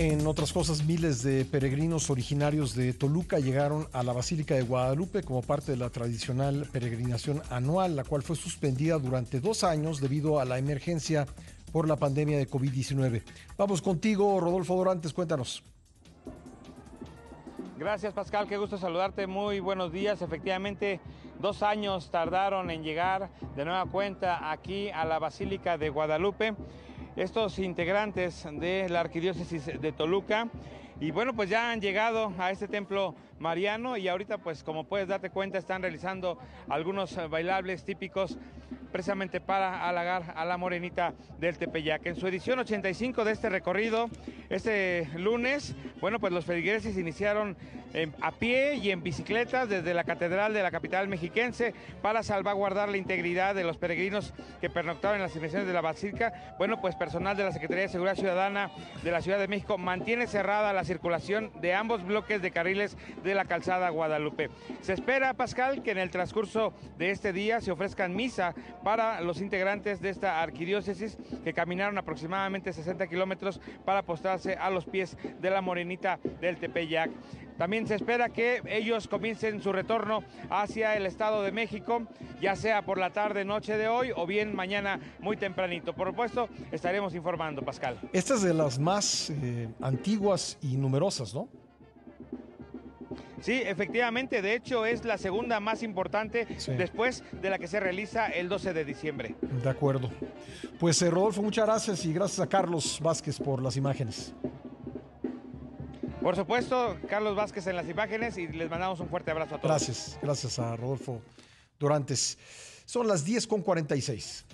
En otras cosas, miles de peregrinos originarios de Toluca llegaron a la Basílica de Guadalupe como parte de la tradicional peregrinación anual, la cual fue suspendida durante dos años debido a la emergencia por la pandemia de COVID-19. Vamos contigo, Rodolfo Dorantes, cuéntanos. Gracias Pascal, qué gusto saludarte, muy buenos días. Efectivamente, dos años tardaron en llegar de nueva cuenta aquí a la Basílica de Guadalupe estos integrantes de la Arquidiócesis de Toluca. Y bueno, pues ya han llegado a este templo mariano y ahorita pues como puedes darte cuenta están realizando algunos bailables típicos precisamente para halagar a la morenita del Tepeyac. En su edición 85 de este recorrido, este lunes, bueno, pues los feligreses iniciaron a pie y en bicicletas desde la catedral de la capital mexiquense para salvaguardar la integridad de los peregrinos que pernoctaron en las inversiones de la Basílica. Bueno, pues personal de la Secretaría de Seguridad Ciudadana de la Ciudad de México mantiene cerrada la circulación de ambos bloques de carriles la calzada Guadalupe. Se espera, Pascal, que en el transcurso de este día se ofrezcan misa para los integrantes de esta arquidiócesis que caminaron aproximadamente 60 kilómetros para postrarse a los pies de la morenita del Tepeyac. También se espera que ellos comiencen su retorno hacia el Estado de México, ya sea por la tarde, noche de hoy o bien mañana muy tempranito. Por supuesto, estaremos informando, Pascal. Esta es de las más eh, antiguas y numerosas, ¿no? Sí, efectivamente, de hecho es la segunda más importante después de la que se realiza el 12 de diciembre. De acuerdo. Pues eh, Rodolfo, muchas gracias y gracias a Carlos Vázquez por las imágenes. Por supuesto, Carlos Vázquez en las imágenes y les mandamos un fuerte abrazo a todos. Gracias, gracias a Rodolfo Durantes. Son las 10 con 46.